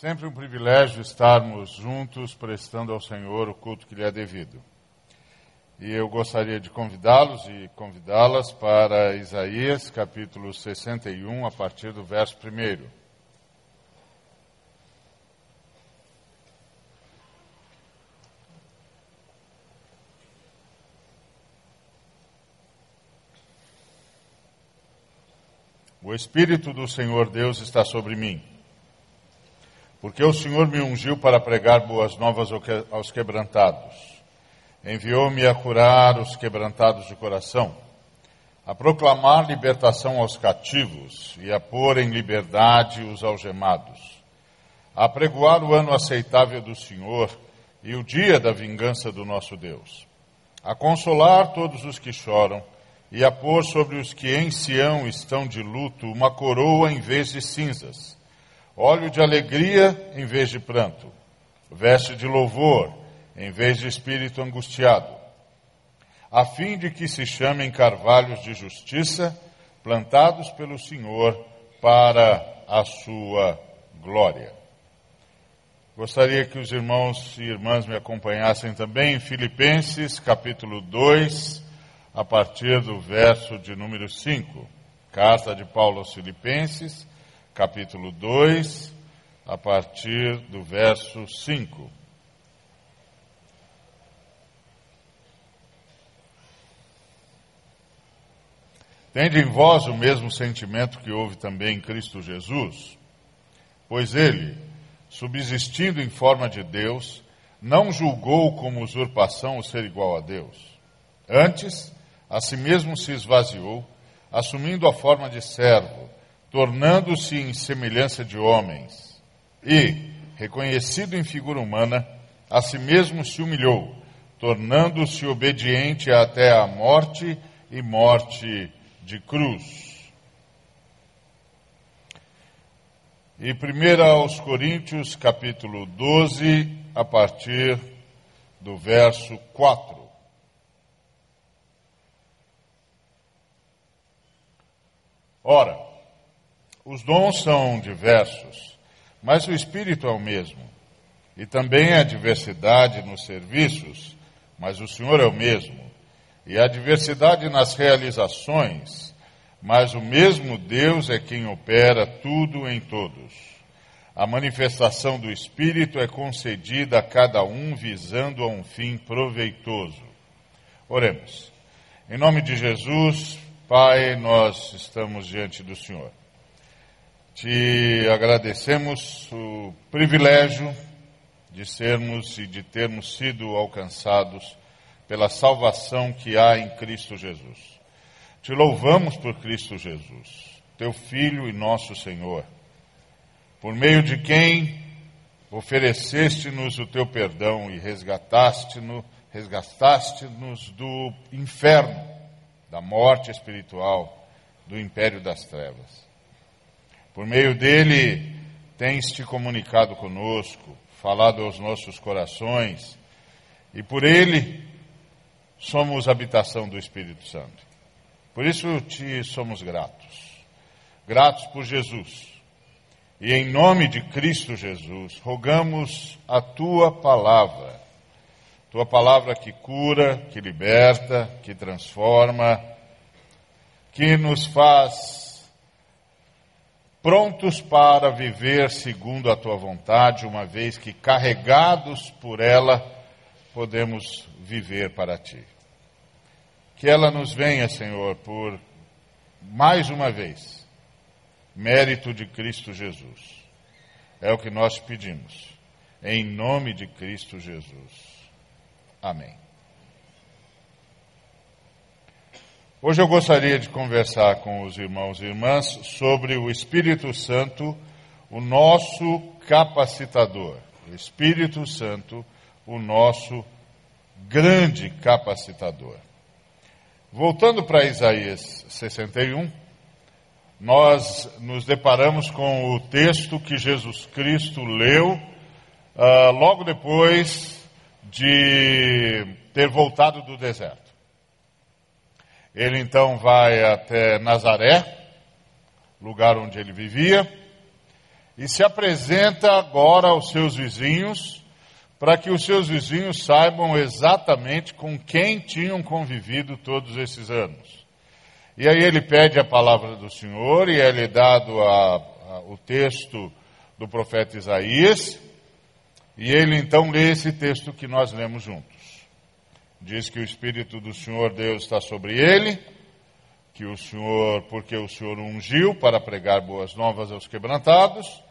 Sempre um privilégio estarmos juntos prestando ao Senhor o culto que lhe é devido. E eu gostaria de convidá-los e convidá-las para Isaías capítulo 61, a partir do verso 1. O Espírito do Senhor Deus está sobre mim, porque o Senhor me ungiu para pregar boas novas aos quebrantados. Enviou-me a curar os quebrantados de coração, a proclamar libertação aos cativos e a pôr em liberdade os algemados, a pregoar o ano aceitável do Senhor e o dia da vingança do nosso Deus, a consolar todos os que choram e a pôr sobre os que em Sião estão de luto uma coroa em vez de cinzas, óleo de alegria em vez de pranto, veste de louvor em vez de espírito angustiado, a fim de que se chamem carvalhos de justiça, plantados pelo Senhor para a sua glória. Gostaria que os irmãos e irmãs me acompanhassem também em Filipenses, capítulo 2, a partir do verso de número 5. Carta de Paulo aos Filipenses, capítulo 2, a partir do verso 5. Tende em vós o mesmo sentimento que houve também em Cristo Jesus, pois ele, subsistindo em forma de Deus, não julgou como usurpação o ser igual a Deus. Antes, a si mesmo se esvaziou, assumindo a forma de servo, tornando-se em semelhança de homens, e, reconhecido em figura humana, a si mesmo se humilhou, tornando-se obediente até a morte e morte de cruz. E 1 aos Coríntios, capítulo 12, a partir do verso 4. Ora, os dons são diversos, mas o Espírito é o mesmo. E também há diversidade nos serviços, mas o Senhor é o mesmo e a diversidade nas realizações, mas o mesmo Deus é quem opera tudo em todos. A manifestação do Espírito é concedida a cada um visando a um fim proveitoso. Oremos. Em nome de Jesus, Pai, nós estamos diante do Senhor. Te agradecemos o privilégio de sermos e de termos sido alcançados pela salvação que há em Cristo Jesus. Te louvamos por Cristo Jesus, teu Filho e nosso Senhor, por meio de quem ofereceste-nos o teu perdão e resgataste-nos resgataste do inferno, da morte espiritual, do império das trevas. Por meio dele, tens te comunicado conosco, falado aos nossos corações, e por ele somos habitação do Espírito Santo. Por isso te somos gratos. Gratos por Jesus. E em nome de Cristo Jesus, rogamos a tua palavra. Tua palavra que cura, que liberta, que transforma, que nos faz prontos para viver segundo a tua vontade, uma vez que carregados por ela, podemos viver para ti. Que ela nos venha, Senhor, por mais uma vez, mérito de Cristo Jesus. É o que nós pedimos. Em nome de Cristo Jesus. Amém. Hoje eu gostaria de conversar com os irmãos e irmãs sobre o Espírito Santo, o nosso capacitador. O Espírito Santo, o nosso grande capacitador. Voltando para Isaías 61, nós nos deparamos com o texto que Jesus Cristo leu uh, logo depois de ter voltado do deserto. Ele então vai até Nazaré, lugar onde ele vivia, e se apresenta agora aos seus vizinhos, para que os seus vizinhos saibam exatamente com quem tinham convivido todos esses anos. E aí ele pede a palavra do Senhor e é lhe dado a, a, o texto do profeta Isaías, e ele então lê esse texto que nós lemos juntos. Diz que o Espírito do Senhor Deus está sobre ele, que o Senhor, porque o Senhor ungiu para pregar boas novas aos quebrantados,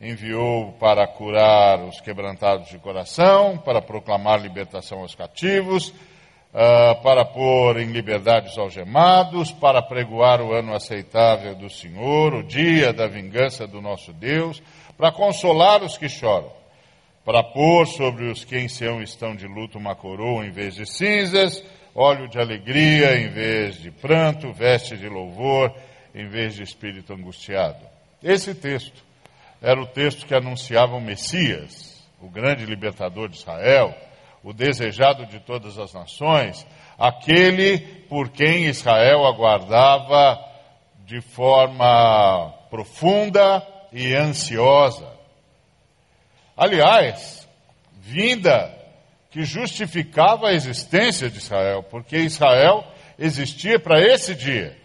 enviou para curar os quebrantados de coração, para proclamar libertação aos cativos, uh, para pôr em liberdade os algemados, para pregoar o ano aceitável do Senhor, o dia da vingança do nosso Deus, para consolar os que choram para pôr sobre os que em Sião estão de luto uma coroa em vez de cinzas, óleo de alegria em vez de pranto, veste de louvor em vez de espírito angustiado. Esse texto era o texto que anunciava o Messias, o grande libertador de Israel, o desejado de todas as nações, aquele por quem Israel aguardava de forma profunda e ansiosa. Aliás, vinda que justificava a existência de Israel, porque Israel existia para esse dia,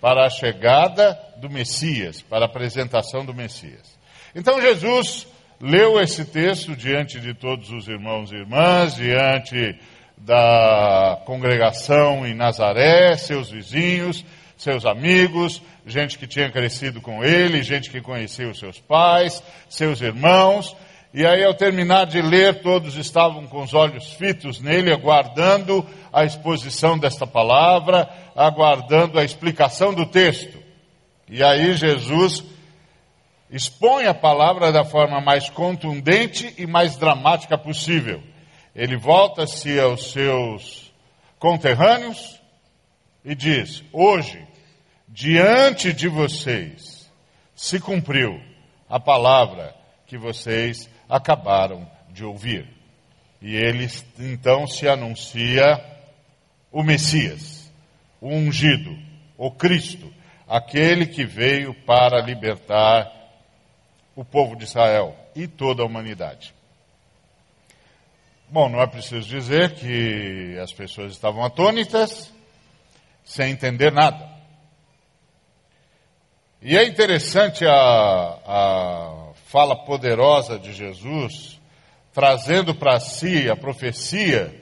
para a chegada do Messias, para a apresentação do Messias. Então Jesus leu esse texto diante de todos os irmãos e irmãs, diante da congregação em Nazaré, seus vizinhos, seus amigos, gente que tinha crescido com ele, gente que conhecia os seus pais, seus irmãos, e aí, ao terminar de ler, todos estavam com os olhos fitos nele, aguardando a exposição desta palavra, aguardando a explicação do texto. E aí, Jesus expõe a palavra da forma mais contundente e mais dramática possível. Ele volta-se aos seus conterrâneos e diz: Hoje, diante de vocês, se cumpriu a palavra que vocês acabaram de ouvir. E ele então se anuncia o Messias, o ungido, o Cristo, aquele que veio para libertar o povo de Israel e toda a humanidade. Bom, não é preciso dizer que as pessoas estavam atônitas, sem entender nada. E é interessante a, a fala poderosa de Jesus, trazendo para si a profecia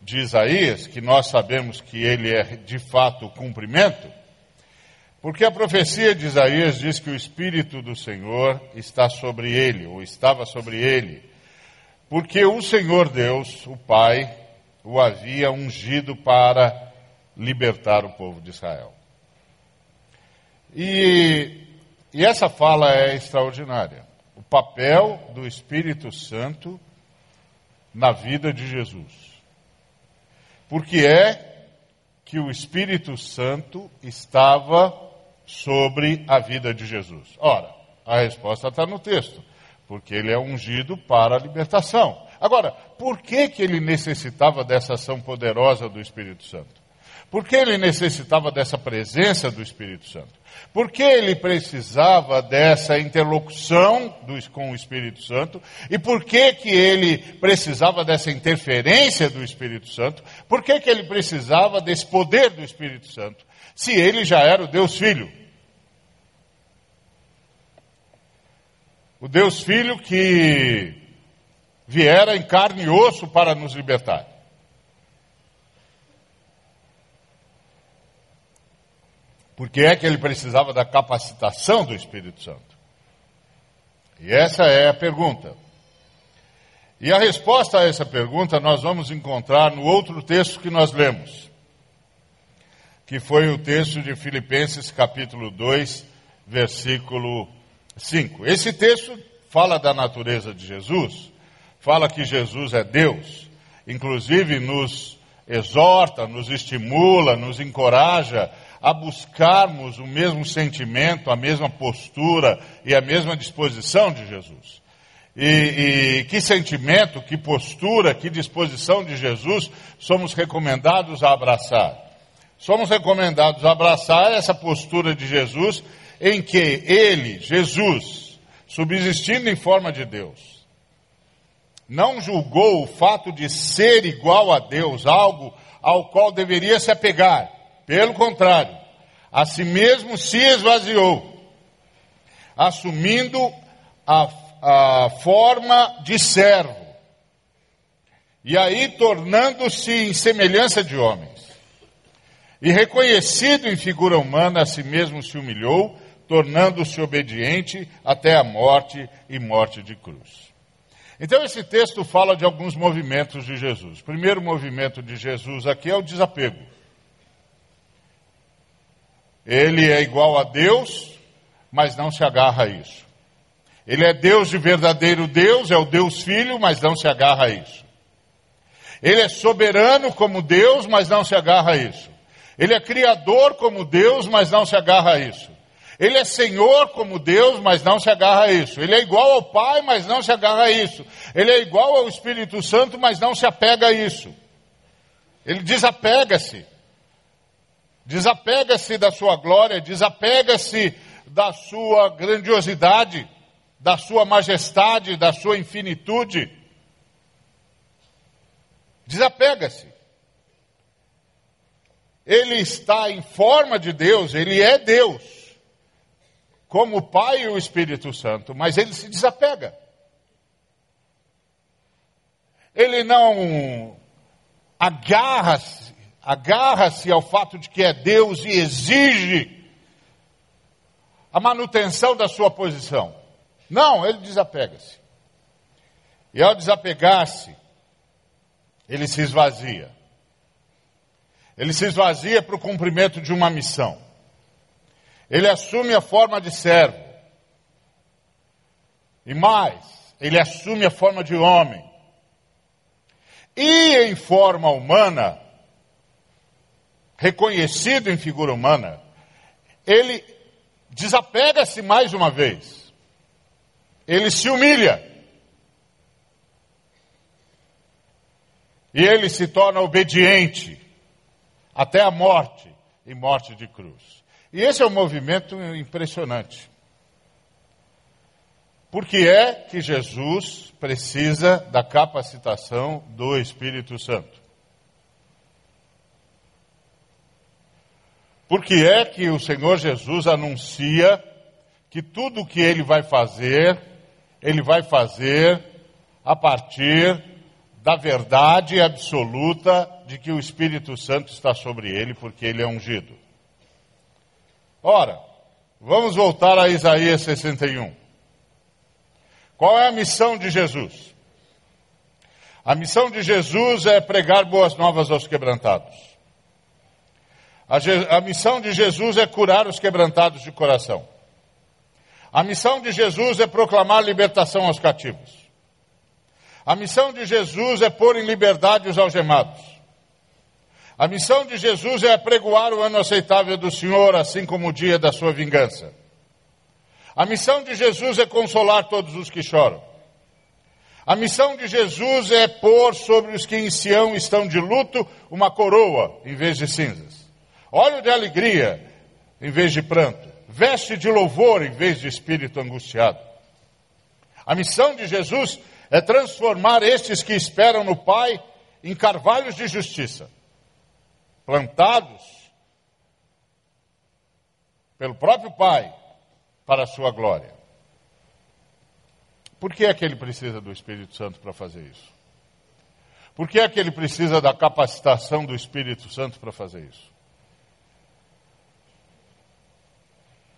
de Isaías, que nós sabemos que ele é de fato o cumprimento, porque a profecia de Isaías diz que o Espírito do Senhor está sobre ele, ou estava sobre ele, porque o Senhor Deus, o Pai, o havia ungido para libertar o povo de Israel. E, e essa fala é extraordinária papel do Espírito Santo na vida de Jesus. Porque é que o Espírito Santo estava sobre a vida de Jesus? Ora, a resposta está no texto. Porque ele é ungido para a libertação. Agora, por que, que ele necessitava dessa ação poderosa do Espírito Santo? Por que ele necessitava dessa presença do Espírito Santo? Por que ele precisava dessa interlocução do, com o Espírito Santo? E por que, que ele precisava dessa interferência do Espírito Santo? Por que, que ele precisava desse poder do Espírito Santo? Se ele já era o Deus Filho. O Deus Filho que viera em carne e osso para nos libertar. Porque é que ele precisava da capacitação do Espírito Santo? E essa é a pergunta. E a resposta a essa pergunta nós vamos encontrar no outro texto que nós lemos, que foi o texto de Filipenses capítulo 2, versículo 5. Esse texto fala da natureza de Jesus, fala que Jesus é Deus, inclusive nos exorta, nos estimula, nos encoraja a buscarmos o mesmo sentimento, a mesma postura e a mesma disposição de Jesus. E, e, que sentimento, que postura, que disposição de Jesus somos recomendados a abraçar? Somos recomendados a abraçar essa postura de Jesus em que Ele, Jesus, subsistindo em forma de Deus. Não julgou o fato de ser igual a Deus algo ao qual deveria se apegar. Pelo contrário, a si mesmo se esvaziou, assumindo a, a forma de servo, e aí tornando-se em semelhança de homens. E reconhecido em figura humana, a si mesmo se humilhou, tornando-se obediente até a morte e morte de cruz. Então esse texto fala de alguns movimentos de Jesus. O primeiro movimento de Jesus aqui é o desapego. Ele é igual a Deus, mas não se agarra a isso. Ele é Deus de verdadeiro Deus, é o Deus Filho, mas não se agarra a isso. Ele é soberano como Deus, mas não se agarra a isso. Ele é criador como Deus, mas não se agarra a isso. Ele é Senhor como Deus, mas não se agarra a isso. Ele é igual ao Pai, mas não se agarra a isso. Ele é igual ao Espírito Santo, mas não se apega a isso. Ele desapega-se. Desapega-se da sua glória, desapega-se da sua grandiosidade, da sua majestade, da sua infinitude. Desapega-se. Ele está em forma de Deus, ele é Deus, como o Pai e o Espírito Santo, mas ele se desapega. Ele não agarra-se, agarra-se ao fato de que é Deus e exige a manutenção da sua posição. Não, ele desapega-se. E ao desapegar-se, ele se esvazia. Ele se esvazia para o cumprimento de uma missão. Ele assume a forma de servo. E mais, ele assume a forma de homem. E em forma humana, reconhecido em figura humana, ele desapega-se mais uma vez. Ele se humilha. E ele se torna obediente até a morte e morte de cruz. E esse é um movimento impressionante. Porque é que Jesus precisa da capacitação do Espírito Santo. Porque é que o Senhor Jesus anuncia que tudo o que ele vai fazer, ele vai fazer a partir da verdade absoluta de que o Espírito Santo está sobre ele, porque ele é ungido. Ora, vamos voltar a Isaías 61. Qual é a missão de Jesus? A missão de Jesus é pregar boas novas aos quebrantados. A, a missão de Jesus é curar os quebrantados de coração. A missão de Jesus é proclamar libertação aos cativos. A missão de Jesus é pôr em liberdade os algemados. A missão de Jesus é apregoar o ano aceitável do Senhor, assim como o dia da sua vingança. A missão de Jesus é consolar todos os que choram. A missão de Jesus é pôr sobre os que em Sião estão de luto uma coroa em vez de cinzas, óleo de alegria em vez de pranto, veste de louvor em vez de espírito angustiado. A missão de Jesus é transformar estes que esperam no Pai em carvalhos de justiça, plantados pelo próprio Pai para a sua glória. Por que é que ele precisa do Espírito Santo para fazer isso? Por que é que ele precisa da capacitação do Espírito Santo para fazer isso?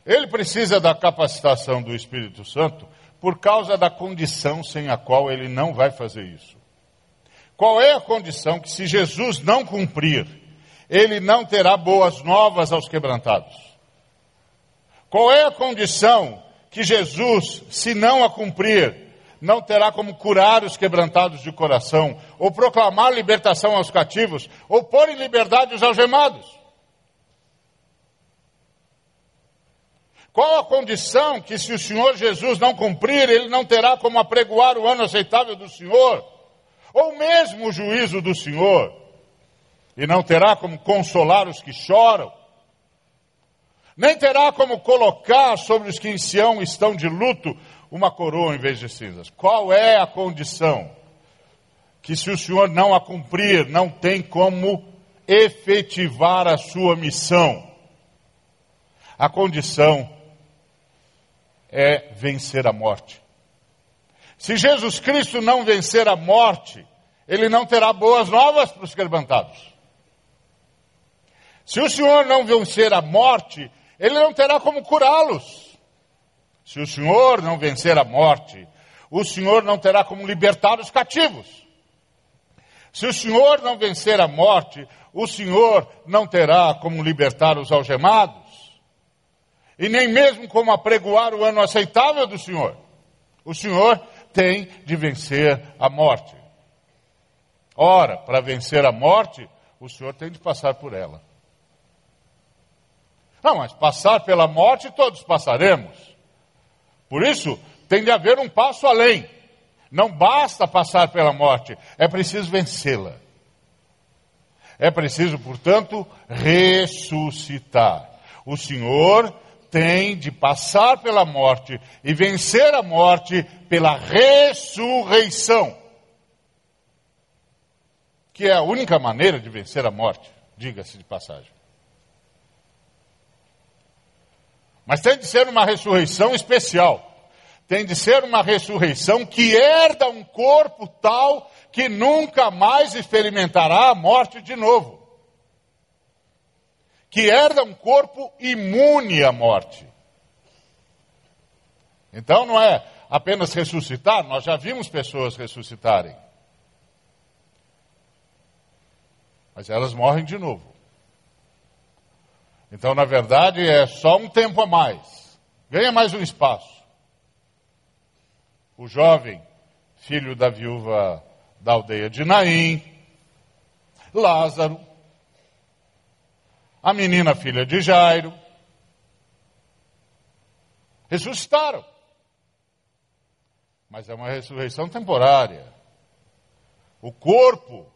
Ele precisa da capacitação do Espírito Santo por causa da condição sem a qual ele não vai fazer isso. Qual é a condição que, se Jesus não cumprir, ele não terá boas novas aos quebrantados? Qual é a condição que Jesus, se não a cumprir, não terá como curar os quebrantados de coração, ou proclamar libertação aos cativos, ou pôr em liberdade os algemados? Qual a condição que, se o Senhor Jesus não cumprir, ele não terá como apregoar o ano aceitável do Senhor? Ou mesmo o juízo do Senhor? E não terá como consolar os que choram? Nem terá como colocar sobre os que em Sião estão de luto uma coroa em vez de cinzas. Qual é a condição que, se o Senhor não a cumprir, não tem como efetivar a sua missão? A condição é vencer a morte. Se Jesus Cristo não vencer a morte, ele não terá boas novas para os quebrantados. Se o Senhor não vencer a morte, ele não terá como curá-los. Se o Senhor não vencer a morte, o Senhor não terá como libertar os cativos. Se o Senhor não vencer a morte, o Senhor não terá como libertar os algemados. E nem mesmo como apregoar o ano aceitável do Senhor. O Senhor tem de vencer a morte. Ora, para vencer a morte, o Senhor tem de passar por ela. Não, mas passar pela morte todos passaremos. Por isso, tem de haver um passo além. Não basta passar pela morte, é preciso vencê-la. É preciso, portanto, ressuscitar. O Senhor tem de passar pela morte e vencer a morte pela ressurreição. Que é a única maneira de vencer a morte, diga-se de passagem. Mas tem de ser uma ressurreição especial. Tem de ser uma ressurreição que herda um corpo tal que nunca mais experimentará a morte de novo. Que herda um corpo imune à morte. Então não é apenas ressuscitar, nós já vimos pessoas ressuscitarem. Mas elas morrem de novo. Então, na verdade, é só um tempo a mais. Ganha mais um espaço. O jovem, filho da viúva da aldeia de Naim, Lázaro, a menina filha de Jairo, ressuscitaram. Mas é uma ressurreição temporária. O corpo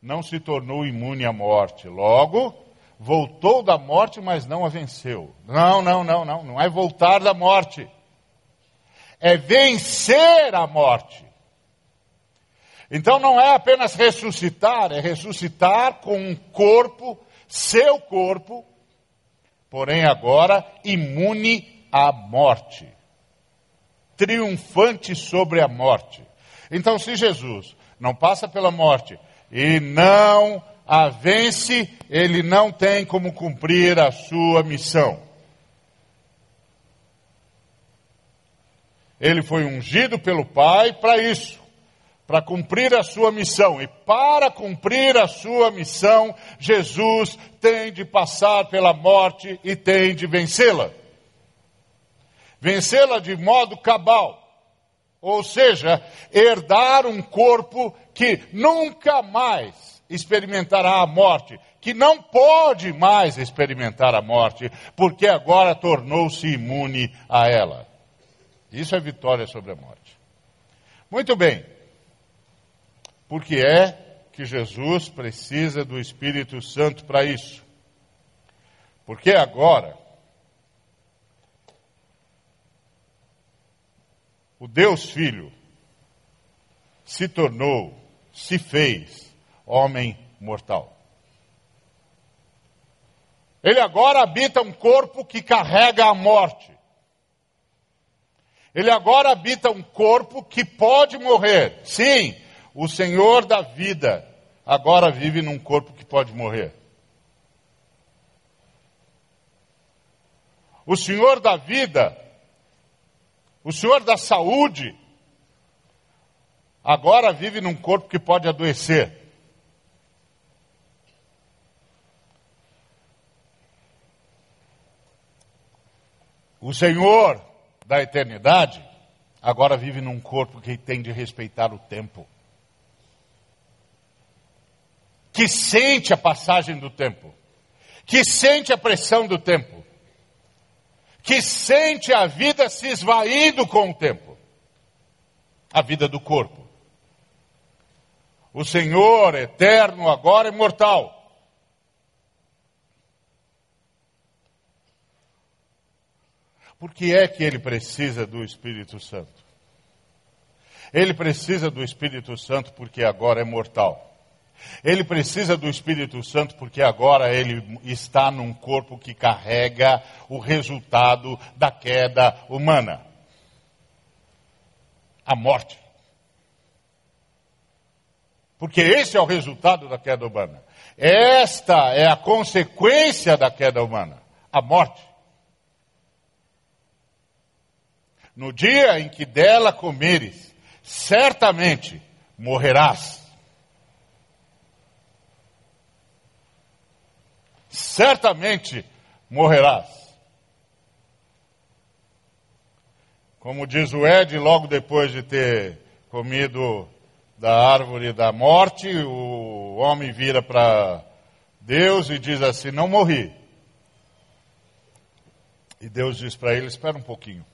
não se tornou imune à morte. Logo, voltou da morte, mas não a venceu. Não, não, não, não. Não é voltar da morte. É vencer a morte. Então não é apenas ressuscitar, é ressuscitar com um corpo, seu corpo, porém agora imune à morte. Triunfante sobre a morte. Então, se Jesus não passa pela morte e não a vence, ele não tem como cumprir a sua missão. Ele foi ungido pelo Pai para isso, para cumprir a sua missão. E para cumprir a sua missão, Jesus tem de passar pela morte e tem de vencê-la. Vencê-la de modo cabal. Ou seja, herdar um corpo que nunca mais experimentará a morte, que não pode mais experimentar a morte, porque agora tornou-se imune a ela. Isso é vitória sobre a morte. Muito bem. Porque é que Jesus precisa do Espírito Santo para isso. Porque agora o Deus Filho se tornou, se fez homem mortal. Ele agora habita um corpo que carrega a morte. Ele agora habita um corpo que pode morrer. Sim, o Senhor da vida agora vive num corpo que pode morrer. O Senhor da vida, o Senhor da saúde, agora vive num corpo que pode adoecer. O Senhor da eternidade agora vive num corpo que tem de respeitar o tempo. Que sente a passagem do tempo. Que sente a pressão do tempo. Que sente a vida se esvaindo com o tempo. A vida do corpo. O Senhor eterno agora é mortal Por que é que ele precisa do Espírito Santo? Ele precisa do Espírito Santo porque agora é mortal. Ele precisa do Espírito Santo porque agora ele está num corpo que carrega o resultado da queda humana a morte. Porque esse é o resultado da queda humana. Esta é a consequência da queda humana a morte. No dia em que dela comeres, certamente morrerás. Certamente morrerás. Como diz o Ed, logo depois de ter comido da árvore da morte, o homem vira para Deus e diz assim: Não morri. E Deus diz para ele: Espera um pouquinho.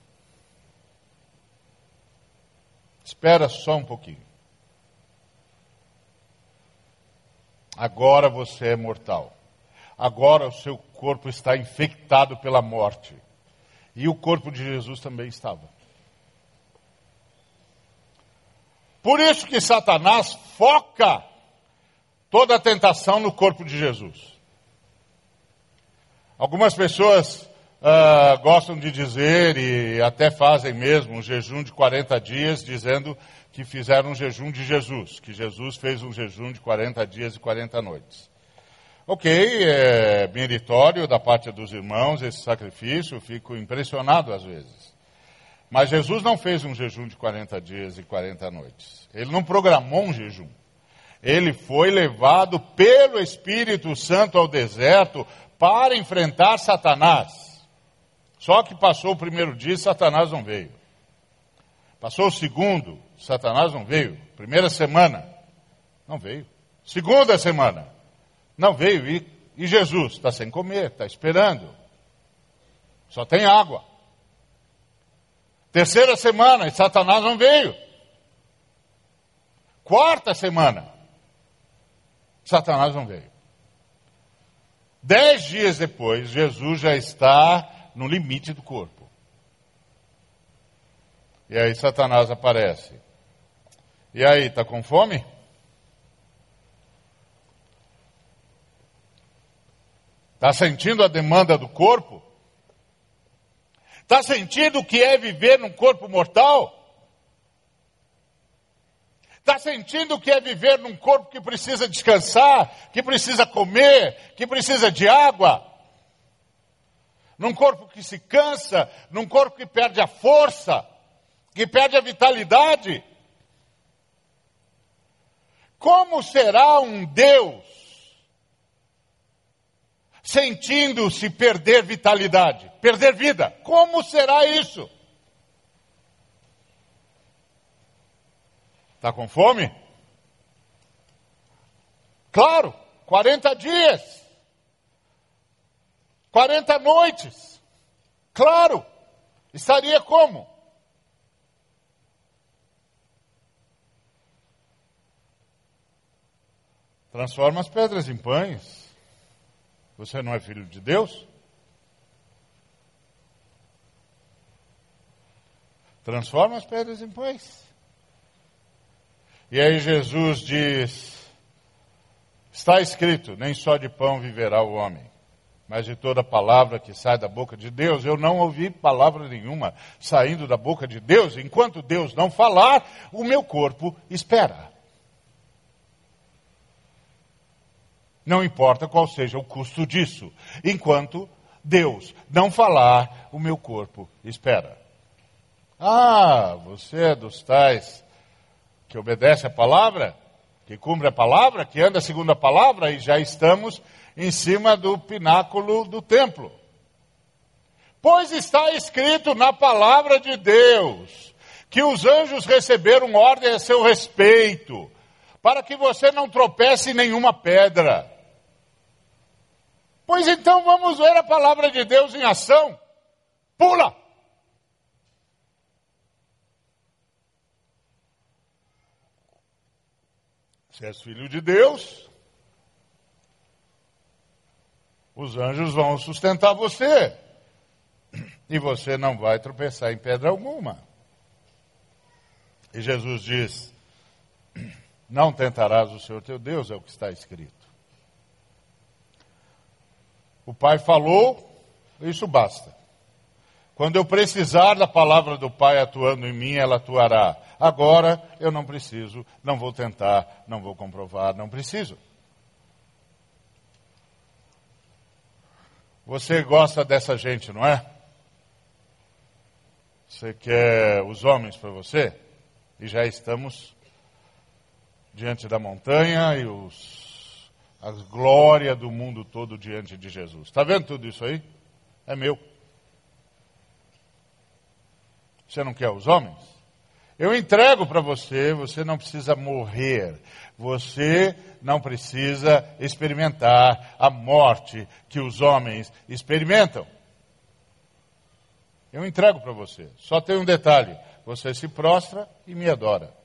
Espera só um pouquinho. Agora você é mortal. Agora o seu corpo está infectado pela morte. E o corpo de Jesus também estava. Por isso que Satanás foca toda a tentação no corpo de Jesus. Algumas pessoas uh, gostam de dizer, e até fazem mesmo, um jejum de 40 dias, dizendo que fizeram um jejum de Jesus, que Jesus fez um jejum de 40 dias e 40 noites. Ok, é meritório da parte dos irmãos esse sacrifício, fico impressionado às vezes. Mas Jesus não fez um jejum de 40 dias e 40 noites. Ele não programou um jejum. Ele foi levado pelo Espírito Santo ao deserto para enfrentar Satanás. Só que passou o primeiro dia e Satanás não veio. Passou o segundo, Satanás não veio. Primeira semana, não veio. Segunda semana, não veio. E, e Jesus está sem comer, está esperando. Só tem água. Terceira semana, e Satanás não veio. Quarta semana, Satanás não veio. Dez dias depois, Jesus já está no limite do corpo. E aí Satanás aparece. E aí, está com fome? Está sentindo a demanda do corpo? Está sentindo o que é viver num corpo mortal? Está sentindo o que é viver num corpo que precisa descansar, que precisa comer, que precisa de água? num corpo que se cansa, num corpo que perde a força, que perde a vitalidade. Como será um Deus sentindo-se perder vitalidade, perder vida? Como será isso? Está com fome? Claro, 40 dias. 40 noites. Claro, estaria como? Transforma as pedras em pães. Você não é filho de Deus? Transforma as pedras em pães. E aí Jesus diz: Está escrito, nem só de pão viverá o homem, mas de toda palavra que sai da boca de Deus. Eu não ouvi palavra nenhuma saindo da boca de Deus. Enquanto Deus não falar, o meu corpo espera. Não importa qual seja o custo disso. Enquanto Deus não falar, o meu corpo espera. Ah, você é dos tais que obedece a palavra, que cumpre a palavra, que anda segundo a palavra, e já estamos em cima do pináculo do templo. Pois está escrito na palavra de Deus que os anjos receberam ordem a seu respeito, para que você não tropece em nenhuma pedra. Pois então vamos ver a palavra de Deus em ação. Pula! Se és filho de Deus, os anjos vão sustentar você. e você não vai tropeçar em pedra alguma. E Jesus diz: Não tentarás o Senhor teu Deus, é o que está escrito. O Pai falou, isso basta. Quando eu precisar da palavra do Pai atuando em mim, ela atuará. Agora eu não preciso, não vou tentar, não vou comprovar, não preciso. Você gosta dessa gente, não é? Você quer os homens para você? E já estamos diante da montanha e os, a glória do mundo todo diante de Jesus. Está vendo tudo isso aí? É meu. Você não quer os homens? Eu entrego para você, você não precisa morrer. Você não precisa experimentar a morte que os homens experimentam. Eu entrego para você. Só tem um detalhe: você se prostra e me adora.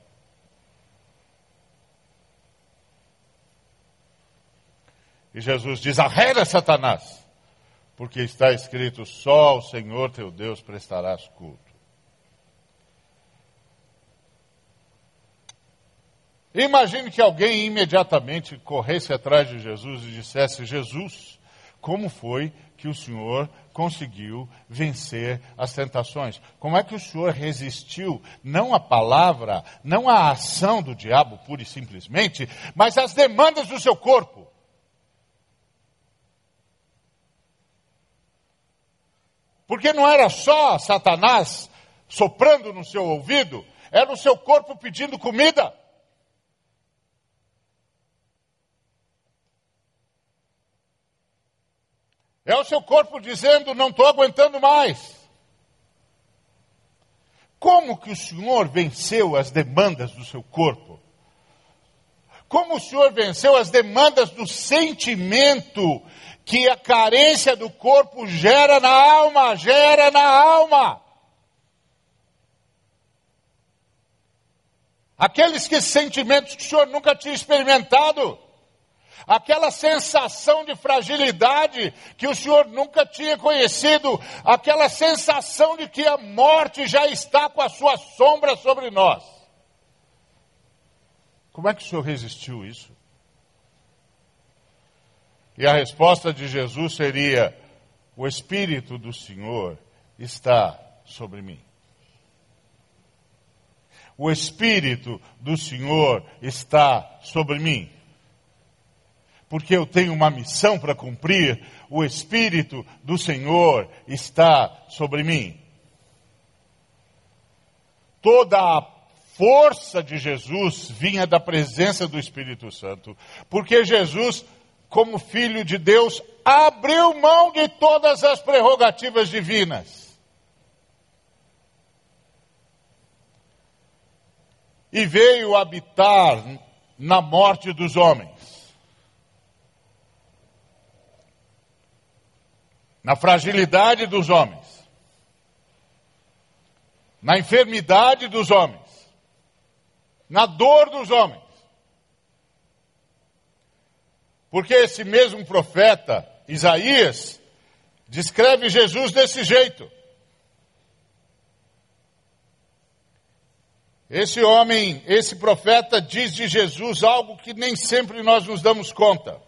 E Jesus diz: arreda Satanás, porque está escrito: só ao Senhor teu Deus prestarás culto. Imagine que alguém imediatamente corresse atrás de Jesus e dissesse: Jesus, como foi que o Senhor conseguiu vencer as tentações? Como é que o Senhor resistiu não à palavra, não à ação do diabo pura e simplesmente, mas às demandas do seu corpo? Porque não era só Satanás soprando no seu ouvido, era o seu corpo pedindo comida. É o seu corpo dizendo: não estou aguentando mais. Como que o Senhor venceu as demandas do seu corpo? Como o Senhor venceu as demandas do sentimento que a carência do corpo gera na alma, gera na alma? Aqueles que sentimentos que o Senhor nunca tinha experimentado aquela sensação de fragilidade que o Senhor nunca tinha conhecido, aquela sensação de que a morte já está com a sua sombra sobre nós. Como é que o Senhor resistiu isso? E a resposta de Jesus seria: O Espírito do Senhor está sobre mim. O Espírito do Senhor está sobre mim porque eu tenho uma missão para cumprir, o Espírito do Senhor está sobre mim. Toda a força de Jesus vinha da presença do Espírito Santo, porque Jesus, como Filho de Deus, abriu mão de todas as prerrogativas divinas. E veio habitar na morte dos homens. na fragilidade dos homens, na enfermidade dos homens, na dor dos homens. Porque esse mesmo profeta, Isaías, descreve Jesus desse jeito. Esse homem, esse profeta diz de Jesus algo que nem sempre nós nos damos conta.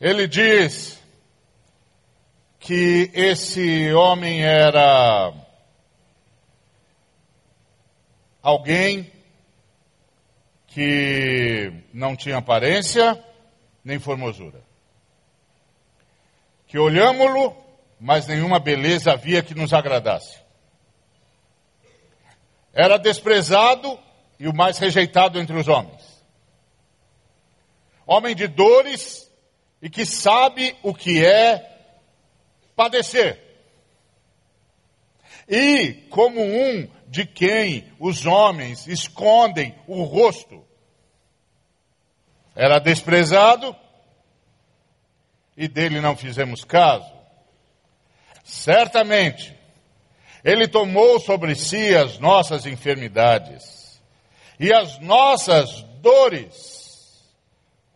Ele diz que esse homem era alguém que não tinha aparência nem formosura. Que olhámo-lo, mas nenhuma beleza havia que nos agradasse. Era desprezado e o mais rejeitado entre os homens. Homem de dores e que sabe o que é padecer. E como um de quem os homens escondem o rosto. Era desprezado e dele não fizemos caso. Certamente, ele tomou sobre si as nossas enfermidades e as nossas dores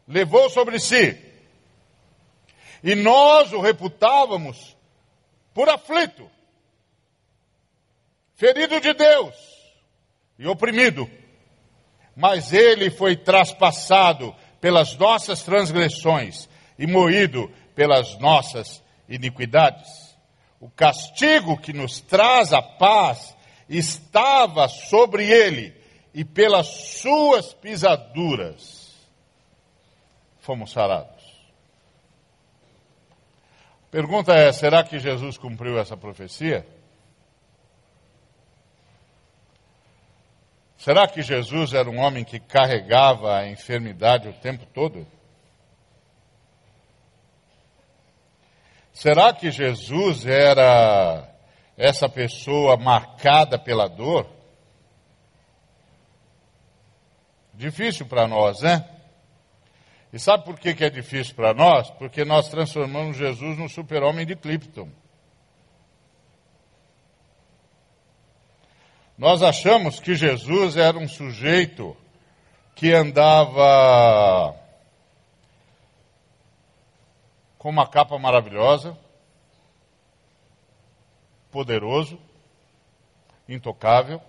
levou sobre si E nós o reputávamos por aflito, ferido de Deus e oprimido. Mas ele foi traspassado pelas nossas transgressões e moído pelas nossas iniquidades. O castigo que nos traz a paz estava sobre ele, e pelas suas pisaduras fomos sarados. Pergunta é: será que Jesus cumpriu essa profecia? Será que Jesus era um homem que carregava a enfermidade o tempo todo? Será que Jesus era essa pessoa marcada pela dor? Difícil para nós, né? E sabe por que, que é difícil para nós? Porque nós transformamos Jesus no super-homem de Clipton. Nós achamos que Jesus era um sujeito que andava com uma capa maravilhosa, poderoso, intocável,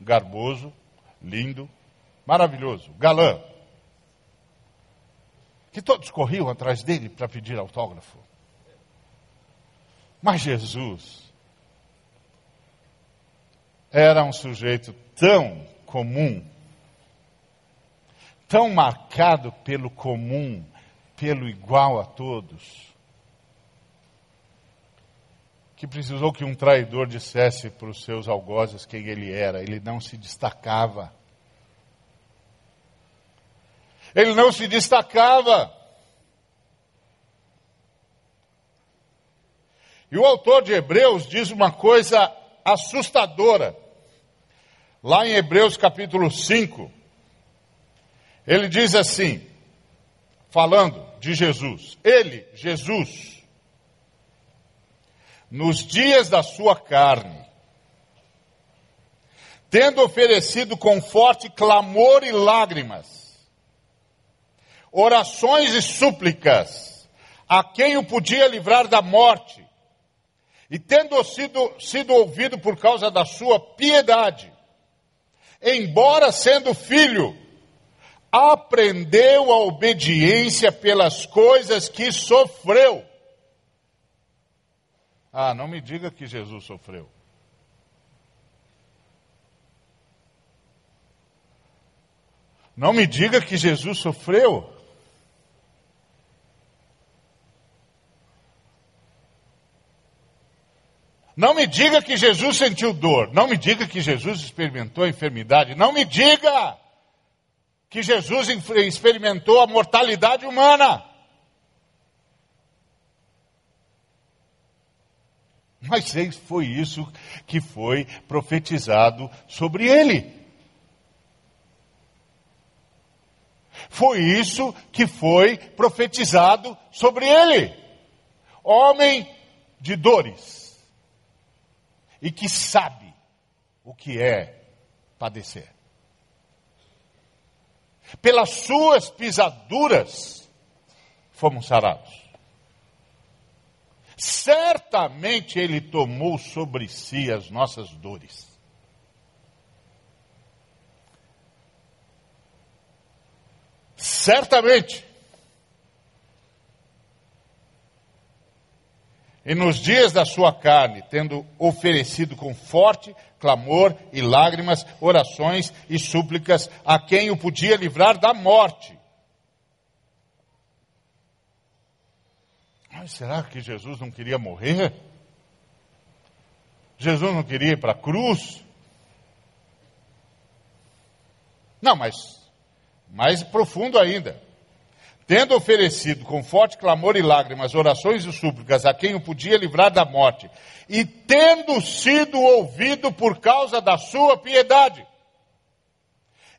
garboso, lindo, maravilhoso, galã que todos corriam atrás dele para pedir autógrafo. Mas Jesus era um sujeito tão comum, tão marcado pelo comum, pelo igual a todos, que precisou que um traidor dissesse para os seus algozes quem ele era. Ele não se destacava. Ele não se destacava. E o autor de Hebreus diz uma coisa assustadora. Lá em Hebreus capítulo 5, ele diz assim, falando de Jesus: Ele, Jesus, nos dias da sua carne, tendo oferecido com forte clamor e lágrimas, orações e súplicas a quem o podia livrar da morte, e tendo sido, sido ouvido por causa da sua piedade, embora sendo filho, aprendeu a obediência pelas coisas que sofreu. Ah, não me diga que Jesus sofreu. Não me diga que Jesus sofreu. Não me diga que Jesus sentiu dor. Não me diga que Jesus experimentou a enfermidade. Não me diga que Jesus experimentou a mortalidade humana. Mas foi isso que foi profetizado sobre ele. Foi isso que foi profetizado sobre ele. Homem de dores e que sabe o que é padecer. Pelas suas pisaduras fomos sarados. Certamente Ele tomou sobre si as nossas dores. Certamente. E nos dias da sua carne, tendo oferecido com forte clamor e lágrimas, orações e súplicas a quem o podia livrar da morte. Mas será que Jesus não queria morrer? Jesus não queria ir para a cruz? Não, mas mais profundo ainda tendo oferecido com forte clamor e lágrimas, orações e súplicas a quem o podia livrar da morte, e tendo sido ouvido por causa da sua piedade,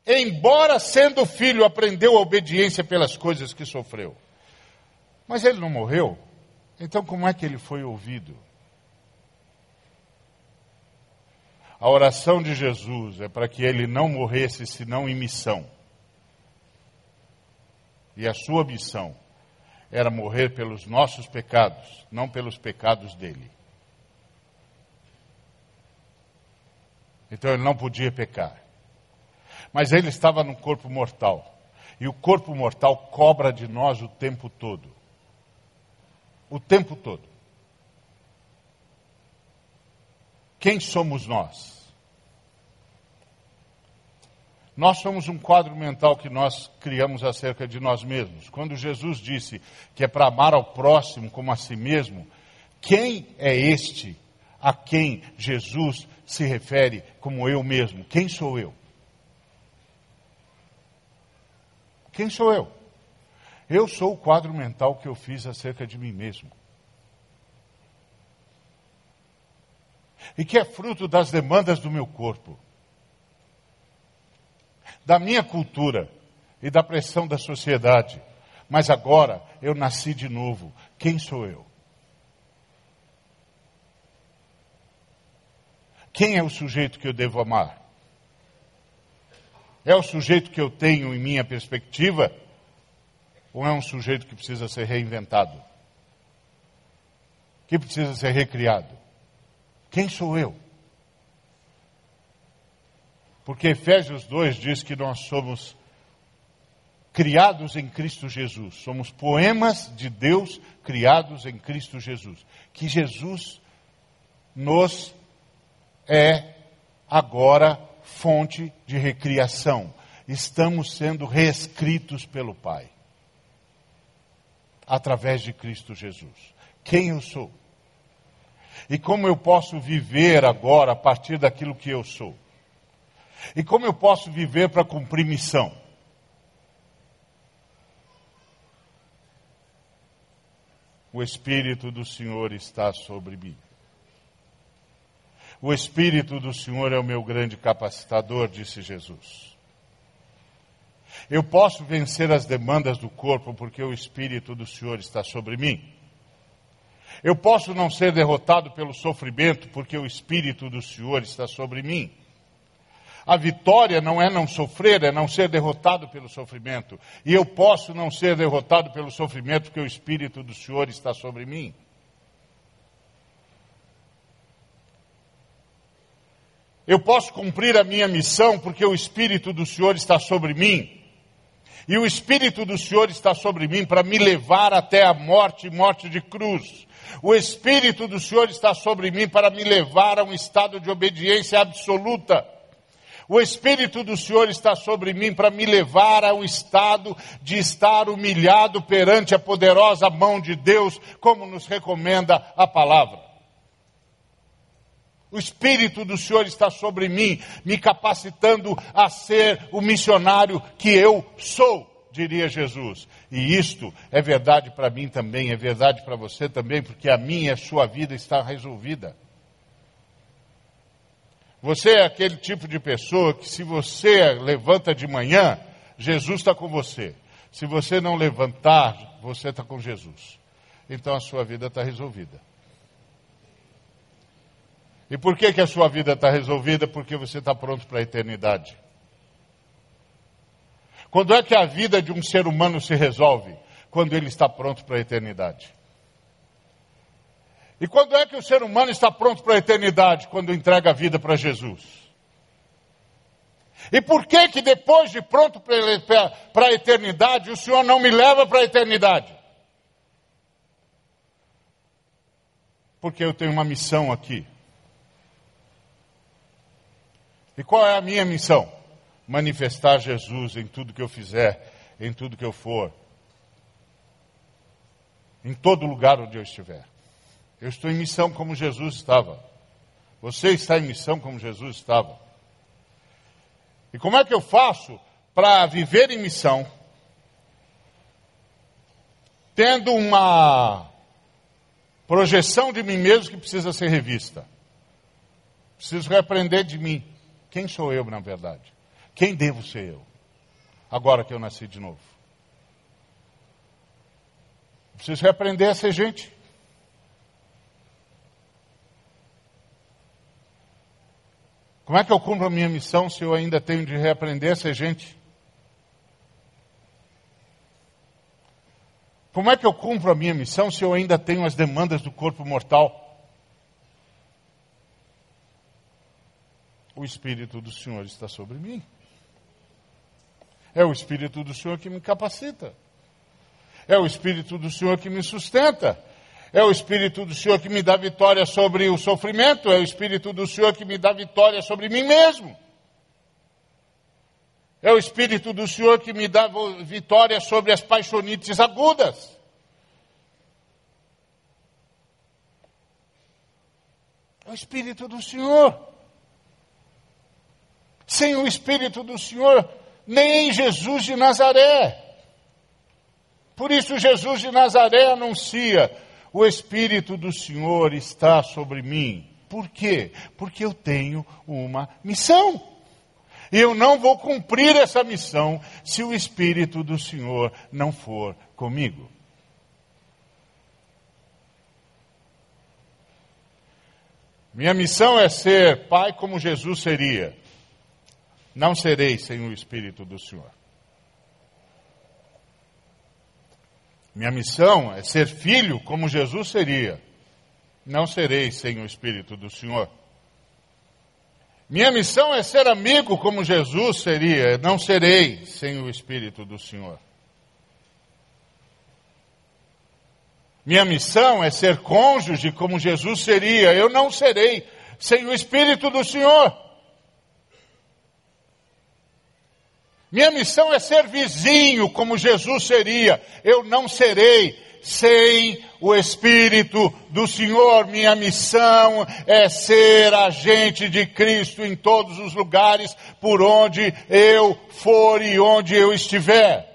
embora sendo filho, aprendeu a obediência pelas coisas que sofreu. Mas ele não morreu, então como é que ele foi ouvido? A oração de Jesus é para que ele não morresse senão em missão. E a sua missão era morrer pelos nossos pecados, não pelos pecados dele. Então ele não podia pecar. Mas ele estava no corpo mortal. E o corpo mortal cobra de nós o tempo todo. O tempo todo. Quem somos nós? Nós somos um quadro mental que nós criamos acerca de nós mesmos. Quando Jesus disse que é para amar ao próximo como a si mesmo, quem é este a quem Jesus se refere como eu mesmo? Quem sou eu? Quem sou eu? Eu sou o quadro mental que eu fiz acerca de mim mesmo. E que é fruto das demandas do meu corpo, da minha cultura e da pressão da sociedade. Mas agora eu nasci de novo. Quem sou eu? Quem é o sujeito que eu devo amar? É o sujeito que eu tenho em minha perspectiva? Ou é um sujeito que precisa ser reinventado? Que precisa ser recriado? Quem sou eu? Porque Efésios 2 diz que nós somos criados em Cristo Jesus. Somos poemas de Deus criados em Cristo Jesus. Que Jesus nos é agora fonte de recriação. Estamos sendo reescritos pelo Pai. Através de Cristo Jesus. Quem eu sou? E como eu posso viver agora a partir daquilo que eu sou? E como eu posso viver para cumprir missão? O Espírito do Senhor está sobre mim. O Espírito do Senhor é o meu grande capacitador, disse Jesus. Eu posso vencer as demandas do corpo porque o Espírito do Senhor está sobre mim. Eu posso não ser derrotado pelo sofrimento porque o Espírito do Senhor está sobre mim. A vitória não é não sofrer, é não ser derrotado pelo sofrimento. E eu posso não ser derrotado pelo sofrimento porque o Espírito do Senhor está sobre mim. Eu posso cumprir a minha missão porque o Espírito do Senhor está sobre mim. E o Espírito do Senhor está sobre mim para me levar até a morte morte de cruz. O Espírito do Senhor está sobre mim para me levar a um estado de obediência absoluta. O Espírito do Senhor está sobre mim para me levar a um estado de estar humilhado perante a poderosa mão de Deus, como nos recomenda a palavra. O Espírito do Senhor está sobre mim, me capacitando a ser o missionário que eu sou, diria Jesus. E isto é verdade para mim também, é verdade para você também, porque a minha e a sua vida está resolvida. Você é aquele tipo de pessoa que, se você levanta de manhã, Jesus está com você. Se você não levantar, você está com Jesus. Então a sua vida está resolvida. E por que, que a sua vida está resolvida? Porque você está pronto para a eternidade. Quando é que a vida de um ser humano se resolve? Quando ele está pronto para a eternidade. E quando é que o ser humano está pronto para a eternidade? Quando entrega a vida para Jesus. E por que que depois de pronto para a eternidade, o Senhor não me leva para a eternidade? Porque eu tenho uma missão aqui. E qual é a minha missão? Manifestar Jesus em tudo que eu fizer, em tudo que eu for, em todo lugar onde eu estiver. Eu estou em missão como Jesus estava. Você está em missão como Jesus estava. E como é que eu faço para viver em missão, tendo uma projeção de mim mesmo que precisa ser revista? Preciso repreender de mim. Quem sou eu, na verdade? Quem devo ser eu? Agora que eu nasci de novo. Preciso reaprender a ser gente. Como é que eu cumpro a minha missão se eu ainda tenho de reaprender a ser gente? Como é que eu cumpro a minha missão se eu ainda tenho as demandas do corpo mortal? O Espírito do Senhor está sobre mim. É o Espírito do Senhor que me capacita. É o Espírito do Senhor que me sustenta. É o Espírito do Senhor que me dá vitória sobre o sofrimento. É o Espírito do Senhor que me dá vitória sobre mim mesmo. É o Espírito do Senhor que me dá vitória sobre as paixonites agudas. É o Espírito do Senhor. Sem o Espírito do Senhor, nem Jesus de Nazaré. Por isso, Jesus de Nazaré anuncia: o Espírito do Senhor está sobre mim. Por quê? Porque eu tenho uma missão. E eu não vou cumprir essa missão se o Espírito do Senhor não for comigo. Minha missão é ser pai como Jesus seria. Não serei sem o Espírito do Senhor. Minha missão é ser filho como Jesus seria. Não serei sem o Espírito do Senhor. Minha missão é ser amigo como Jesus seria. Não serei sem o Espírito do Senhor. Minha missão é ser cônjuge como Jesus seria. Eu não serei sem o Espírito do Senhor. Minha missão é ser vizinho como Jesus seria. Eu não serei sem o Espírito do Senhor. Minha missão é ser agente de Cristo em todos os lugares por onde eu for e onde eu estiver.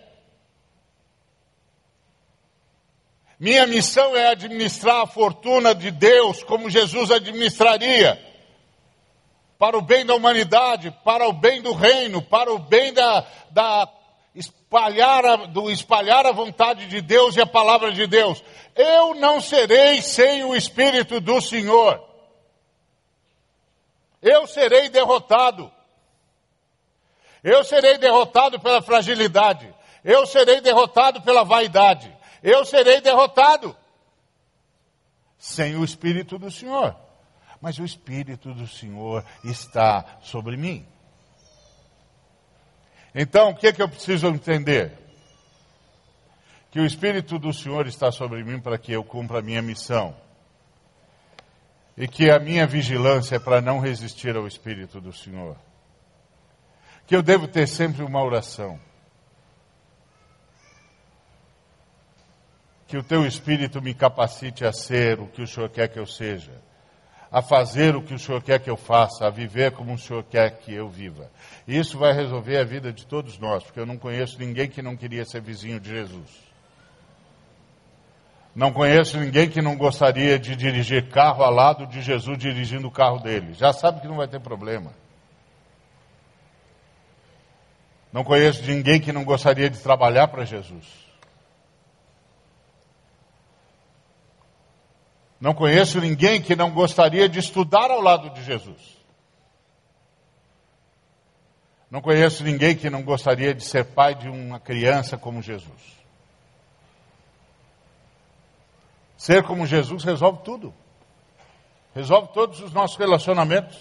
Minha missão é administrar a fortuna de Deus como Jesus administraria para o bem da humanidade, para o bem do reino, para o bem da, da espalhar, a, do espalhar a vontade de Deus e a palavra de Deus. Eu não serei sem o Espírito do Senhor. Eu serei derrotado. Eu serei derrotado pela fragilidade. Eu serei derrotado pela vaidade. Eu serei derrotado sem o Espírito do Senhor mas o Espírito do Senhor está sobre mim. Então, o que, é que eu preciso entender? Que o Espírito do Senhor está sobre mim para que eu cumpra a minha missão. E que a minha vigilância é para não resistir ao Espírito do Senhor. Que eu devo ter sempre uma oração. Que o teu Espírito me capacite a ser o que o Senhor quer que eu seja a fazer o que o Senhor quer que eu faça, a viver como o Senhor quer que eu viva. Isso vai resolver a vida de todos nós, porque eu não conheço ninguém que não queria ser vizinho de Jesus. Não conheço ninguém que não gostaria de dirigir carro ao lado de Jesus dirigindo o carro dele. Já sabe que não vai ter problema. Não conheço ninguém que não gostaria de trabalhar para Jesus. Não conheço ninguém que não gostaria de estudar ao lado de Jesus. Não conheço ninguém que não gostaria de ser pai de uma criança como Jesus. Ser como Jesus resolve tudo. Resolve todos os nossos relacionamentos.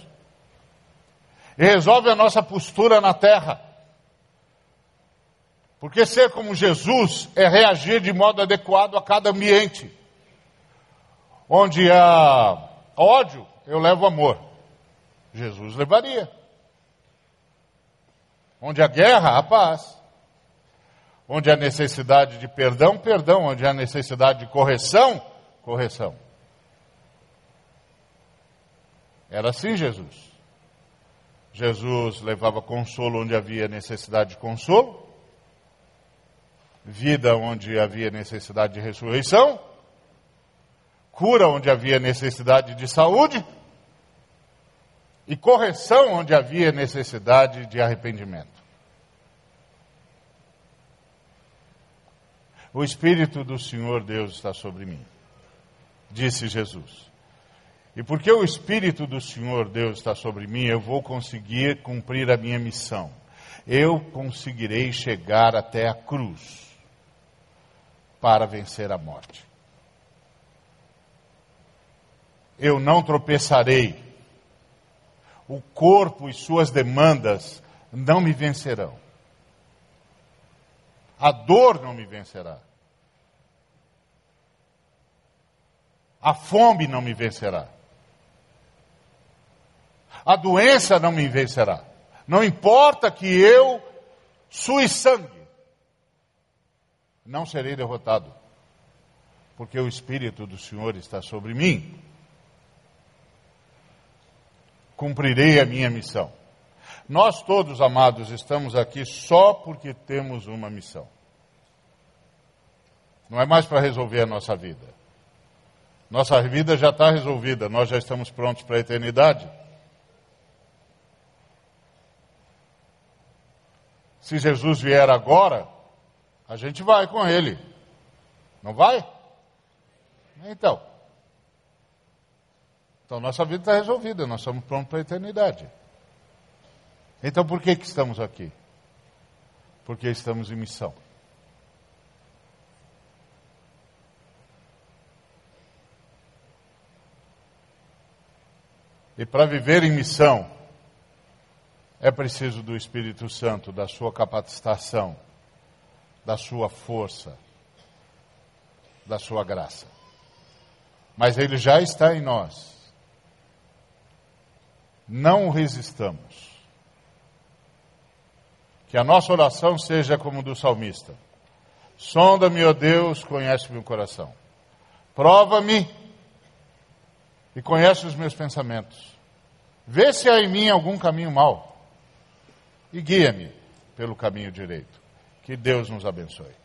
E resolve a nossa postura na terra. Porque ser como Jesus é reagir de modo adequado a cada ambiente. Onde há ódio, eu levo amor. Jesus levaria. Onde há guerra, há paz. Onde há necessidade de perdão, perdão. Onde há necessidade de correção, correção. Era assim Jesus. Jesus levava consolo onde havia necessidade de consolo, vida onde havia necessidade de ressurreição, cura onde havia necessidade de saúde e correção onde havia necessidade de arrependimento. O Espírito do Senhor Deus está sobre mim, disse Jesus. E porque o Espírito do Senhor Deus está sobre mim, eu vou conseguir cumprir a minha missão. Eu conseguirei chegar até a cruz. para vencer a morte. Eu não tropeçarei. O corpo e suas demandas não me vencerão. A dor não me vencerá. A fome não me vencerá. A doença não me vencerá. Não importa que eu sue sangue, não serei derrotado, porque o Espírito do Senhor está sobre mim. Cumprirei a minha missão. Nós todos, amados, estamos aqui só porque temos uma missão. Não é mais para resolver a nossa vida. Nossa vida já está resolvida, nós já estamos prontos para a eternidade. Se Jesus vier agora, a gente vai com ele. Não vai? Então. Então nossa vida está resolvida, nós estamos prontos para a eternidade. Então por que, que estamos aqui? Porque estamos em missão. E para viver em missão, é preciso do Espírito Santo, da sua capacitação, da sua força, da sua graça. Mas ele já está em nós. Não resistamos. Que a nossa oração seja como do salmista. Sonda-me, ó Deus, conhece meu coração. Prova-me e conhece os meus pensamentos. Vê se há em mim algum caminho mau e guia-me pelo caminho direito. Que Deus nos abençoe.